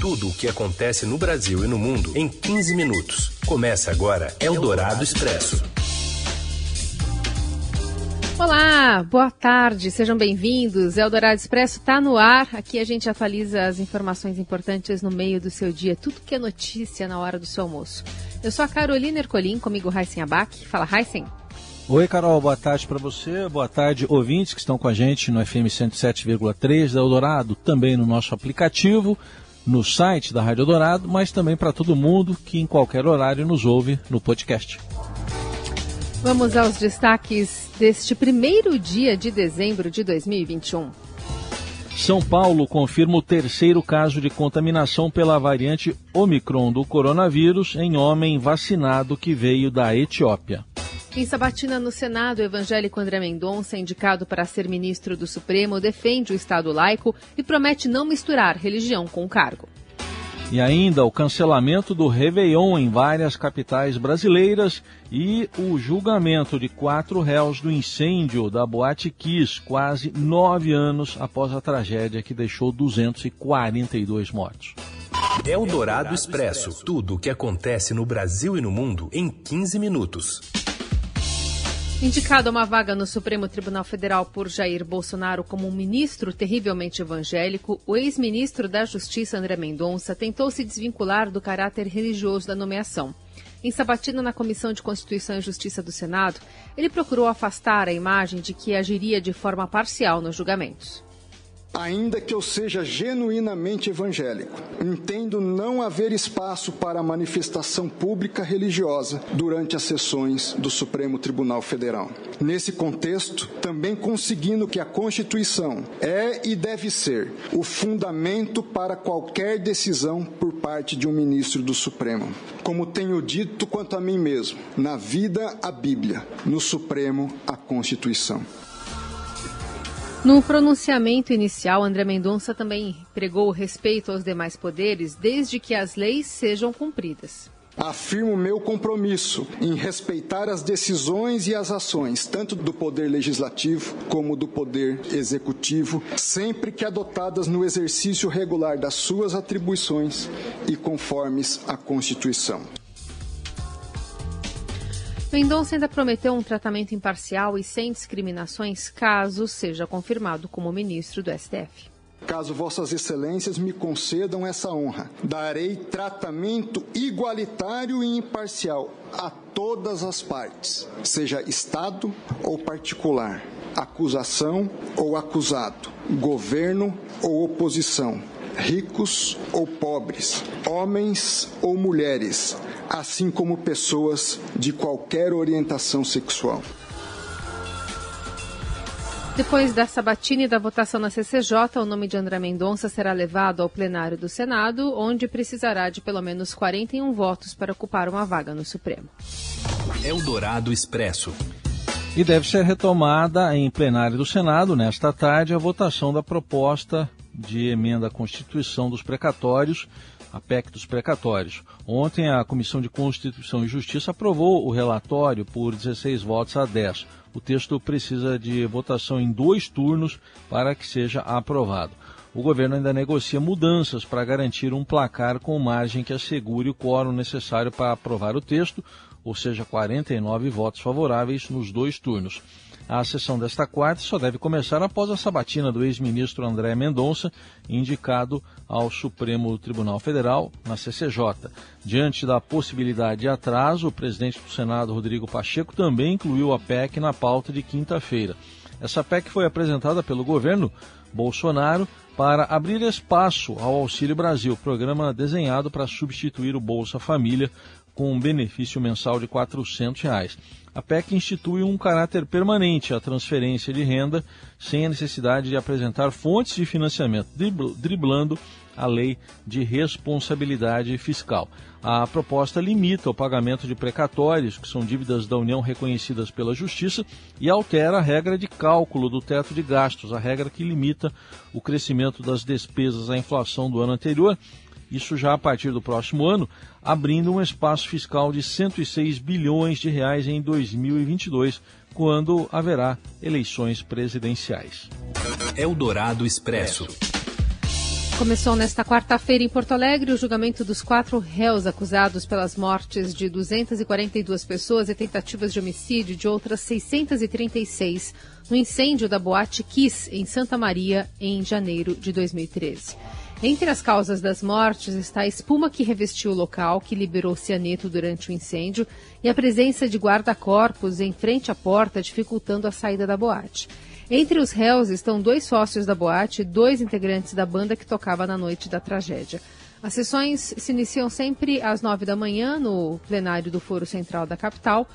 Tudo o que acontece no Brasil e no mundo em 15 minutos. Começa agora Eldorado Expresso. Olá, boa tarde, sejam bem-vindos. Eldorado Expresso está no ar. Aqui a gente atualiza as informações importantes no meio do seu dia, tudo que é notícia na hora do seu almoço. Eu sou a Carolina Ercolim, comigo Heisen Abac. Fala, Heisen. Oi, Carol, boa tarde para você, boa tarde, ouvintes que estão com a gente no FM 107,3 da Eldorado, também no nosso aplicativo, no site da Rádio Eldorado, mas também para todo mundo que em qualquer horário nos ouve no podcast. Vamos aos destaques deste primeiro dia de dezembro de 2021. São Paulo confirma o terceiro caso de contaminação pela variante Omicron do coronavírus em homem vacinado que veio da Etiópia. Em sabatina no Senado, o evangélico André Mendonça, indicado para ser ministro do Supremo, defende o Estado laico e promete não misturar religião com o cargo. E ainda o cancelamento do Réveillon em várias capitais brasileiras e o julgamento de quatro réus do incêndio da Boate Kiss, quase nove anos após a tragédia que deixou 242 mortos. Eldorado Expresso. Tudo o que acontece no Brasil e no mundo em 15 minutos. Indicado a uma vaga no Supremo Tribunal Federal por Jair Bolsonaro como um ministro terrivelmente evangélico, o ex-ministro da Justiça André Mendonça tentou se desvincular do caráter religioso da nomeação. Em sabatina na Comissão de Constituição e Justiça do Senado, ele procurou afastar a imagem de que agiria de forma parcial nos julgamentos. Ainda que eu seja genuinamente evangélico, entendo não haver espaço para manifestação pública religiosa durante as sessões do Supremo Tribunal Federal. Nesse contexto, também conseguindo que a Constituição é e deve ser o fundamento para qualquer decisão por parte de um ministro do Supremo. Como tenho dito quanto a mim mesmo, na vida a Bíblia, no Supremo a Constituição. No pronunciamento inicial, André Mendonça também pregou respeito aos demais poderes, desde que as leis sejam cumpridas. Afirmo meu compromisso em respeitar as decisões e as ações, tanto do Poder Legislativo como do Poder Executivo, sempre que adotadas no exercício regular das suas atribuições e conformes à Constituição. Mendonça ainda prometeu um tratamento imparcial e sem discriminações caso seja confirmado como ministro do STF. Caso Vossas Excelências me concedam essa honra, darei tratamento igualitário e imparcial a todas as partes, seja Estado ou particular, acusação ou acusado, governo ou oposição, ricos ou pobres, homens ou mulheres, assim como pessoas de qualquer orientação sexual. Depois da sabatina e da votação na CCJ, o nome de André Mendonça será levado ao plenário do Senado, onde precisará de pelo menos 41 votos para ocupar uma vaga no Supremo. Eldorado Expresso. E deve ser retomada em plenário do Senado, nesta tarde, a votação da proposta de emenda à Constituição dos precatórios, a PEC dos precatórios. Ontem, a Comissão de Constituição e Justiça aprovou o relatório por 16 votos a 10. O texto precisa de votação em dois turnos para que seja aprovado. O governo ainda negocia mudanças para garantir um placar com margem que assegure o quórum necessário para aprovar o texto, ou seja, 49 votos favoráveis nos dois turnos. A sessão desta quarta só deve começar após a sabatina do ex-ministro André Mendonça, indicado ao Supremo Tribunal Federal, na CCJ. Diante da possibilidade de atraso, o presidente do Senado, Rodrigo Pacheco, também incluiu a PEC na pauta de quinta-feira. Essa PEC foi apresentada pelo governo Bolsonaro para abrir espaço ao Auxílio Brasil, programa desenhado para substituir o Bolsa Família com um benefício mensal de 400 reais. A PEC institui um caráter permanente à transferência de renda, sem a necessidade de apresentar fontes de financiamento, driblando a lei de responsabilidade fiscal. A proposta limita o pagamento de precatórios, que são dívidas da União reconhecidas pela Justiça, e altera a regra de cálculo do teto de gastos, a regra que limita o crescimento das despesas à inflação do ano anterior isso já a partir do próximo ano, abrindo um espaço fiscal de 106 bilhões de reais em 2022, quando haverá eleições presidenciais. Eldorado Expresso. Começou nesta quarta-feira em Porto Alegre o julgamento dos quatro réus acusados pelas mortes de 242 pessoas e tentativas de homicídio de outras 636 no incêndio da Boate Kiss, em Santa Maria, em janeiro de 2013. Entre as causas das mortes está a espuma que revestiu o local, que liberou cianeto durante o incêndio, e a presença de guarda-corpos em frente à porta, dificultando a saída da boate. Entre os réus estão dois sócios da boate e dois integrantes da banda que tocava na noite da tragédia. As sessões se iniciam sempre às nove da manhã no plenário do Foro Central da capital.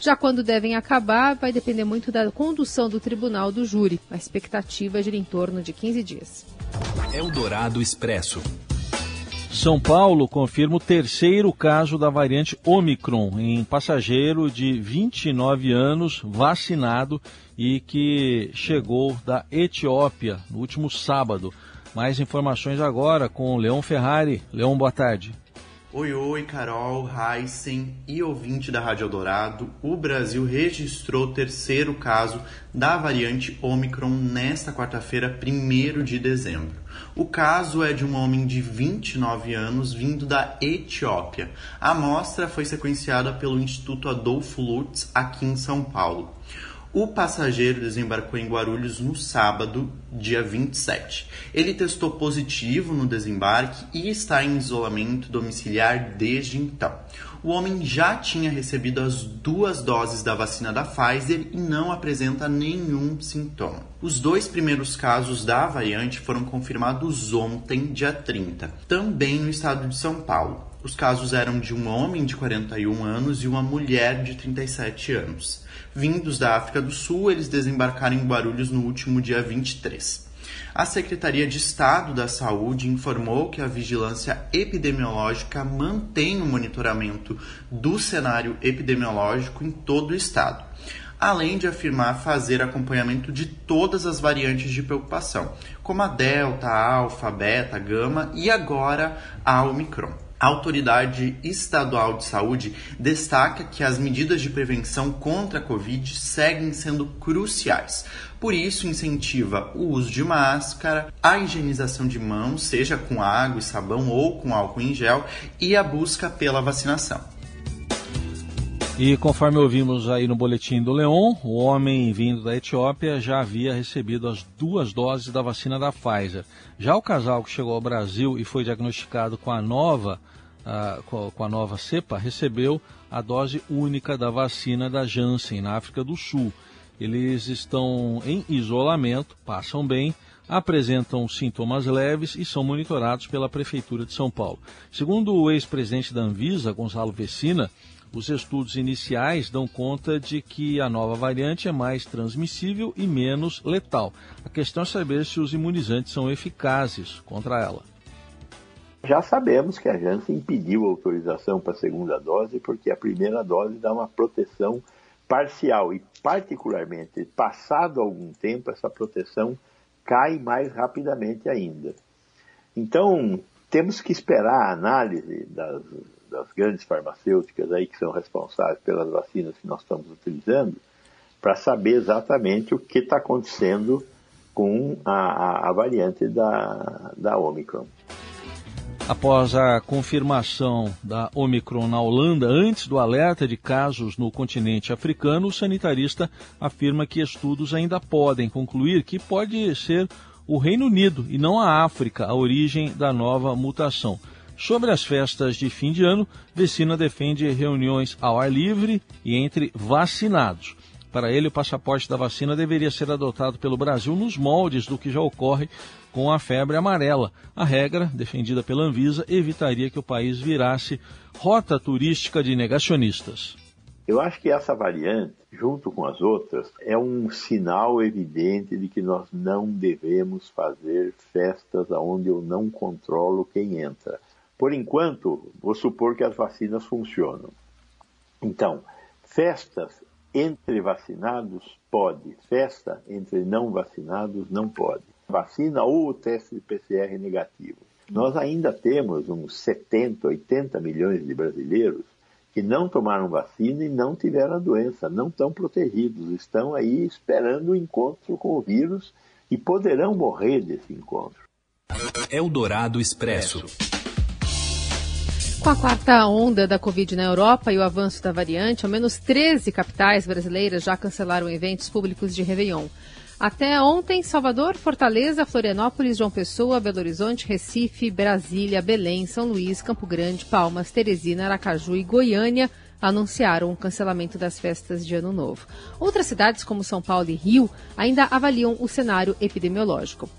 Já quando devem acabar, vai depender muito da condução do tribunal do júri. A expectativa gira em torno de 15 dias. Eldorado Expresso. São Paulo confirma o terceiro caso da variante Omicron em passageiro de 29 anos vacinado e que chegou da Etiópia no último sábado. Mais informações agora com Leão Ferrari. Leão, boa tarde. Oi, oi, Carol, Heisen e ouvinte da Rádio Eldorado. O Brasil registrou o terceiro caso da variante Omicron nesta quarta-feira, 1 de dezembro. O caso é de um homem de 29 anos vindo da Etiópia. A amostra foi sequenciada pelo Instituto Adolfo Lutz aqui em São Paulo. O passageiro desembarcou em Guarulhos no sábado, dia 27. Ele testou positivo no desembarque e está em isolamento domiciliar desde então. O homem já tinha recebido as duas doses da vacina da Pfizer e não apresenta nenhum sintoma. Os dois primeiros casos da variante foram confirmados ontem, dia 30, também no estado de São Paulo. Os casos eram de um homem de 41 anos e uma mulher de 37 anos. Vindos da África do Sul, eles desembarcaram em Guarulhos no último dia 23. A Secretaria de Estado da Saúde informou que a vigilância epidemiológica mantém o monitoramento do cenário epidemiológico em todo o estado, além de afirmar fazer acompanhamento de todas as variantes de preocupação, como a Delta, a Alfa, Beta, Gama e agora a Omicron. A Autoridade Estadual de Saúde destaca que as medidas de prevenção contra a Covid seguem sendo cruciais. Por isso, incentiva o uso de máscara, a higienização de mãos, seja com água e sabão ou com álcool em gel, e a busca pela vacinação. E conforme ouvimos aí no boletim do Leon, o homem vindo da Etiópia já havia recebido as duas doses da vacina da Pfizer. Já o casal que chegou ao Brasil e foi diagnosticado com a nova, uh, com a nova cepa recebeu a dose única da vacina da Janssen na África do Sul. Eles estão em isolamento, passam bem, apresentam sintomas leves e são monitorados pela Prefeitura de São Paulo. Segundo o ex-presidente da Anvisa, Gonzalo Vecina, os estudos iniciais dão conta de que a nova variante é mais transmissível e menos letal. A questão é saber se os imunizantes são eficazes contra ela. Já sabemos que a Janssen impediu a autorização para a segunda dose porque a primeira dose dá uma proteção parcial e, particularmente, passado algum tempo, essa proteção cai mais rapidamente ainda. Então, temos que esperar a análise das das grandes farmacêuticas aí que são responsáveis pelas vacinas que nós estamos utilizando, para saber exatamente o que está acontecendo com a, a, a, variante da, da Omicron. Após a confirmação da Omicron na Holanda, antes do alerta de casos no continente africano, o sanitarista afirma que estudos ainda podem concluir que pode ser o Reino Unido e não a África a origem da nova mutação. Sobre as festas de fim de ano, Vecina defende reuniões ao ar livre e entre vacinados. Para ele, o passaporte da vacina deveria ser adotado pelo Brasil nos moldes do que já ocorre com a febre amarela. A regra, defendida pela Anvisa, evitaria que o país virasse rota turística de negacionistas. Eu acho que essa variante, junto com as outras, é um sinal evidente de que nós não devemos fazer festas onde eu não controlo quem entra. Por enquanto, vou supor que as vacinas funcionam. Então, festas entre vacinados pode, festa entre não vacinados não pode. Vacina ou o teste de PCR negativo. Nós ainda temos uns 70, 80 milhões de brasileiros que não tomaram vacina e não tiveram a doença, não estão protegidos, estão aí esperando o encontro com o vírus e poderão morrer desse encontro. Eldorado Expresso. Com a quarta onda da Covid na Europa e o avanço da variante, ao menos 13 capitais brasileiras já cancelaram eventos públicos de Réveillon. Até ontem, Salvador, Fortaleza, Florianópolis, João Pessoa, Belo Horizonte, Recife, Brasília, Belém, São Luís, Campo Grande, Palmas, Teresina, Aracaju e Goiânia anunciaram o cancelamento das festas de Ano Novo. Outras cidades, como São Paulo e Rio, ainda avaliam o cenário epidemiológico.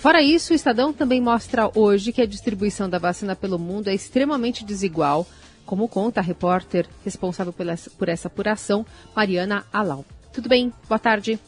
Fora isso, o Estadão também mostra hoje que a distribuição da vacina pelo mundo é extremamente desigual, como conta a repórter responsável por essa apuração, Mariana Alau. Tudo bem? Boa tarde.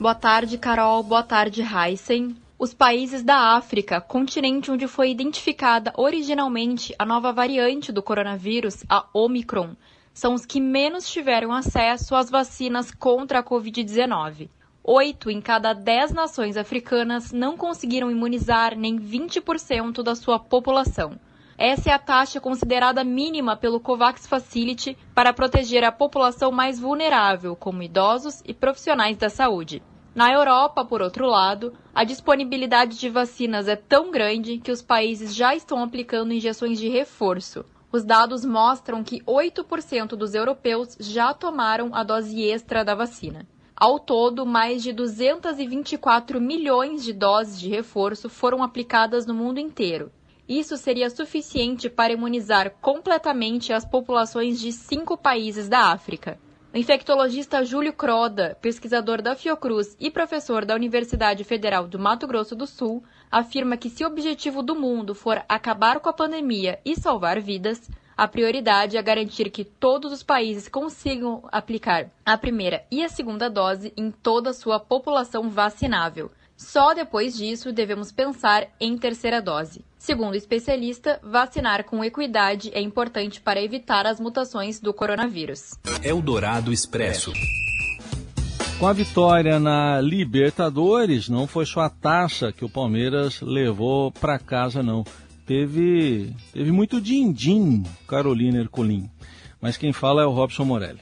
Boa tarde, Carol. Boa tarde, Heisen. Os países da África, continente onde foi identificada originalmente a nova variante do coronavírus, a Omicron, são os que menos tiveram acesso às vacinas contra a Covid-19. Oito em cada dez nações africanas não conseguiram imunizar nem 20% da sua população. Essa é a taxa considerada mínima pelo COVAX Facility para proteger a população mais vulnerável, como idosos e profissionais da saúde. Na Europa, por outro lado, a disponibilidade de vacinas é tão grande que os países já estão aplicando injeções de reforço. Os dados mostram que 8% dos europeus já tomaram a dose extra da vacina. Ao todo, mais de 224 milhões de doses de reforço foram aplicadas no mundo inteiro. Isso seria suficiente para imunizar completamente as populações de cinco países da África. O infectologista Júlio Croda, pesquisador da Fiocruz e professor da Universidade Federal do Mato Grosso do Sul, afirma que se o objetivo do mundo for acabar com a pandemia e salvar vidas, a prioridade é garantir que todos os países consigam aplicar a primeira e a segunda dose em toda a sua população vacinável. Só depois disso devemos pensar em terceira dose. Segundo o especialista, vacinar com equidade é importante para evitar as mutações do coronavírus. Eldorado Expresso. Com a vitória na Libertadores, não foi só a taça que o Palmeiras levou para casa, não. Teve, teve muito din-din, Carolina Ercolim. Mas quem fala é o Robson Morelli.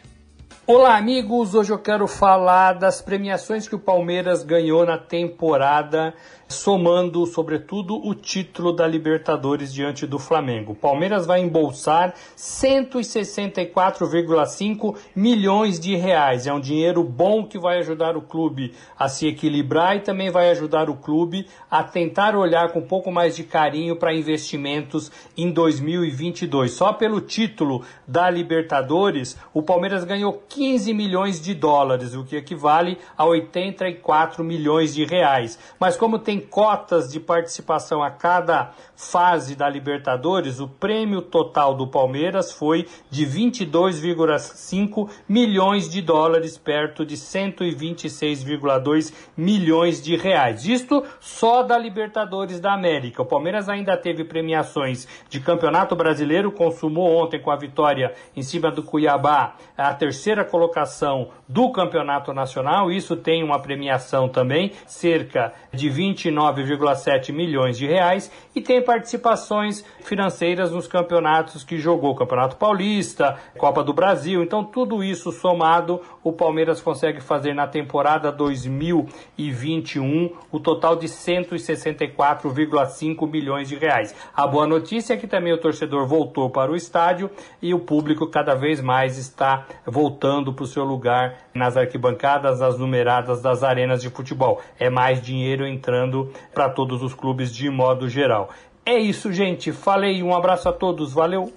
Olá, amigos. Hoje eu quero falar das premiações que o Palmeiras ganhou na temporada somando, sobretudo, o título da Libertadores diante do Flamengo. Palmeiras vai embolsar 164,5 milhões de reais. É um dinheiro bom que vai ajudar o clube a se equilibrar e também vai ajudar o clube a tentar olhar com um pouco mais de carinho para investimentos em 2022. Só pelo título da Libertadores, o Palmeiras ganhou 15 milhões de dólares, o que equivale a 84 milhões de reais. Mas como tem cotas de participação a cada fase da Libertadores, o prêmio total do Palmeiras foi de 22,5 milhões de dólares, perto de 126,2 milhões de reais. Isto só da Libertadores da América. O Palmeiras ainda teve premiações de Campeonato Brasileiro, consumou ontem com a vitória em cima do Cuiabá a terceira colocação do Campeonato Nacional. Isso tem uma premiação também, cerca de 29,7 milhões de reais, e tem participações financeiras nos campeonatos que jogou, Campeonato Paulista, Copa do Brasil. Então, tudo isso somado, o Palmeiras consegue fazer na temporada 2021 o total de 164,5 milhões de reais. A boa notícia é que também o torcedor voltou para o estádio e o público cada vez mais está voltando para o seu lugar nas arquibancadas, nas numeradas das arenas de futebol. É mais dinheiro entrando para todos os clubes de modo geral. É isso, gente. Falei. Um abraço a todos. Valeu.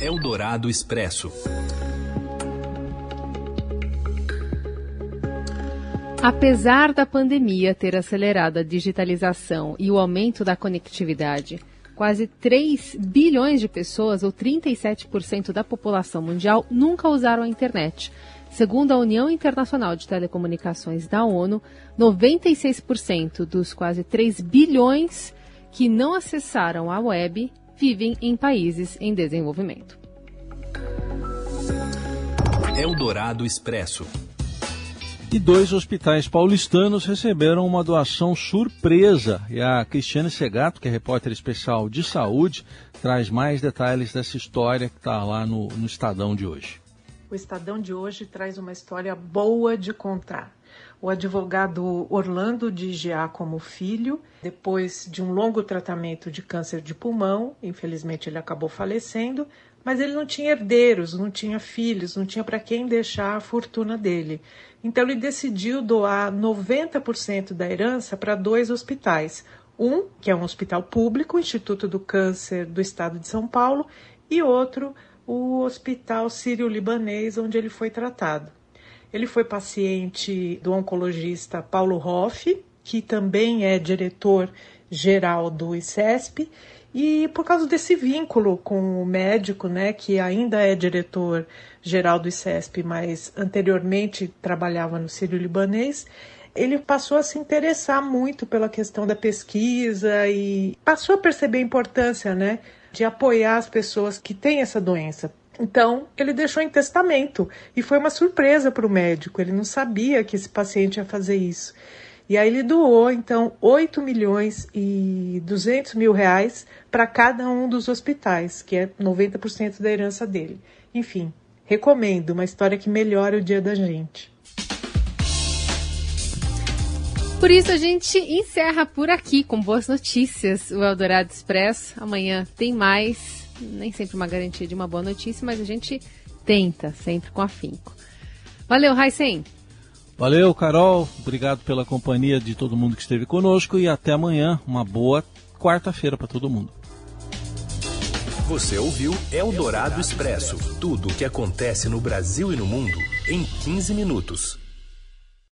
Eldorado Expresso. Apesar da pandemia ter acelerado a digitalização e o aumento da conectividade, quase 3 bilhões de pessoas, ou 37% da população mundial, nunca usaram a internet. Segundo a União Internacional de Telecomunicações da ONU, 96% dos quase 3 bilhões que não acessaram a web vivem em países em desenvolvimento. Eldorado Expresso. E dois hospitais paulistanos receberam uma doação surpresa. E a Cristiane Segato, que é repórter especial de saúde, traz mais detalhes dessa história que está lá no, no Estadão de hoje. O Estadão de hoje traz uma história boa de contar. O advogado Orlando de Giacomo Filho, depois de um longo tratamento de câncer de pulmão, infelizmente ele acabou falecendo, mas ele não tinha herdeiros, não tinha filhos, não tinha para quem deixar a fortuna dele. Então ele decidiu doar 90% da herança para dois hospitais. Um, que é um hospital público, Instituto do Câncer do Estado de São Paulo, e outro, o Hospital Sírio-Libanês, onde ele foi tratado. Ele foi paciente do oncologista Paulo Hoff, que também é diretor geral do ICESP, e por causa desse vínculo com o médico, né, que ainda é diretor geral do ICESP, mas anteriormente trabalhava no Sírio Libanês, ele passou a se interessar muito pela questão da pesquisa e passou a perceber a importância, né, de apoiar as pessoas que têm essa doença. Então, ele deixou em testamento e foi uma surpresa para o médico. Ele não sabia que esse paciente ia fazer isso. E aí ele doou, então, 8 milhões e 200 mil reais para cada um dos hospitais, que é 90% da herança dele. Enfim, recomendo, uma história que melhora o dia da gente. Por isso a gente encerra por aqui com boas notícias o Eldorado Expresso. Amanhã tem mais. Nem sempre uma garantia de uma boa notícia, mas a gente tenta, sempre com afinco. Valeu, Raicen! Valeu, Carol. Obrigado pela companhia de todo mundo que esteve conosco e até amanhã. Uma boa quarta-feira para todo mundo. Você ouviu Eldorado Expresso tudo o que acontece no Brasil e no mundo em 15 minutos.